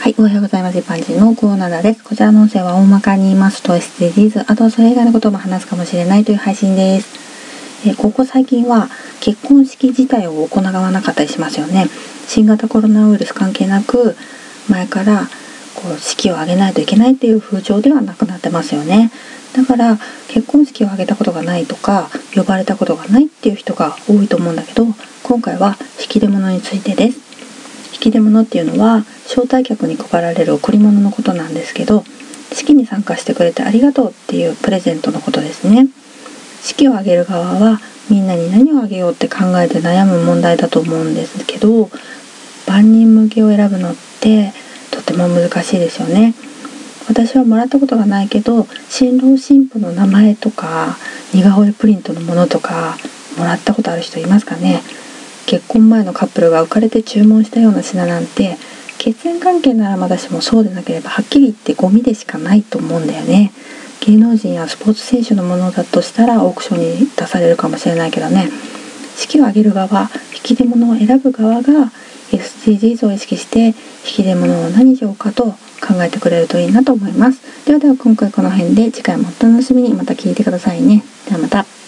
はい、おはようございます。一般人のコーナーです。こちらの音声は大まかに言いますと SDGs、あとはそれ以外のことも話すかもしれないという配信です。えここ最近は結婚式自体を行わなかったりしますよね。新型コロナウイルス関係なく前からこう式を挙げないといけないっていう風潮ではなくなってますよね。だから結婚式を挙げたことがないとか呼ばれたことがないっていう人が多いと思うんだけど今回は引き出物についてです。引き出物っていうのは招待客に配られる贈り物のことなんですけど式に参加してくれてありがとうっていうプレゼントのことですね。式を挙げる側はみんなに何をあげようって考えて悩む問題だと思うんですけど万人向けを選ぶのってとても難しいですよね。私はもらったことがないけど新郎新婦の名前とか似顔絵プリントのものとかもらったことある人いますかね。結婚前のカップルが浮かれて注文したような品なんて血縁関係ならまだしもそうでなければはっきり言ってゴミでしかないと思うんだよね。芸能人やスポーツ選手のものだとしたらオークションに出されるかもしれないけどね。式を挙げる側引き出物を選ぶ側が SDGs を意識して引き出物を何しようかと考えてくれるといいなと思います。ではでは今回この辺で次回もお楽しみに。また聞いてくださいね。ではまた。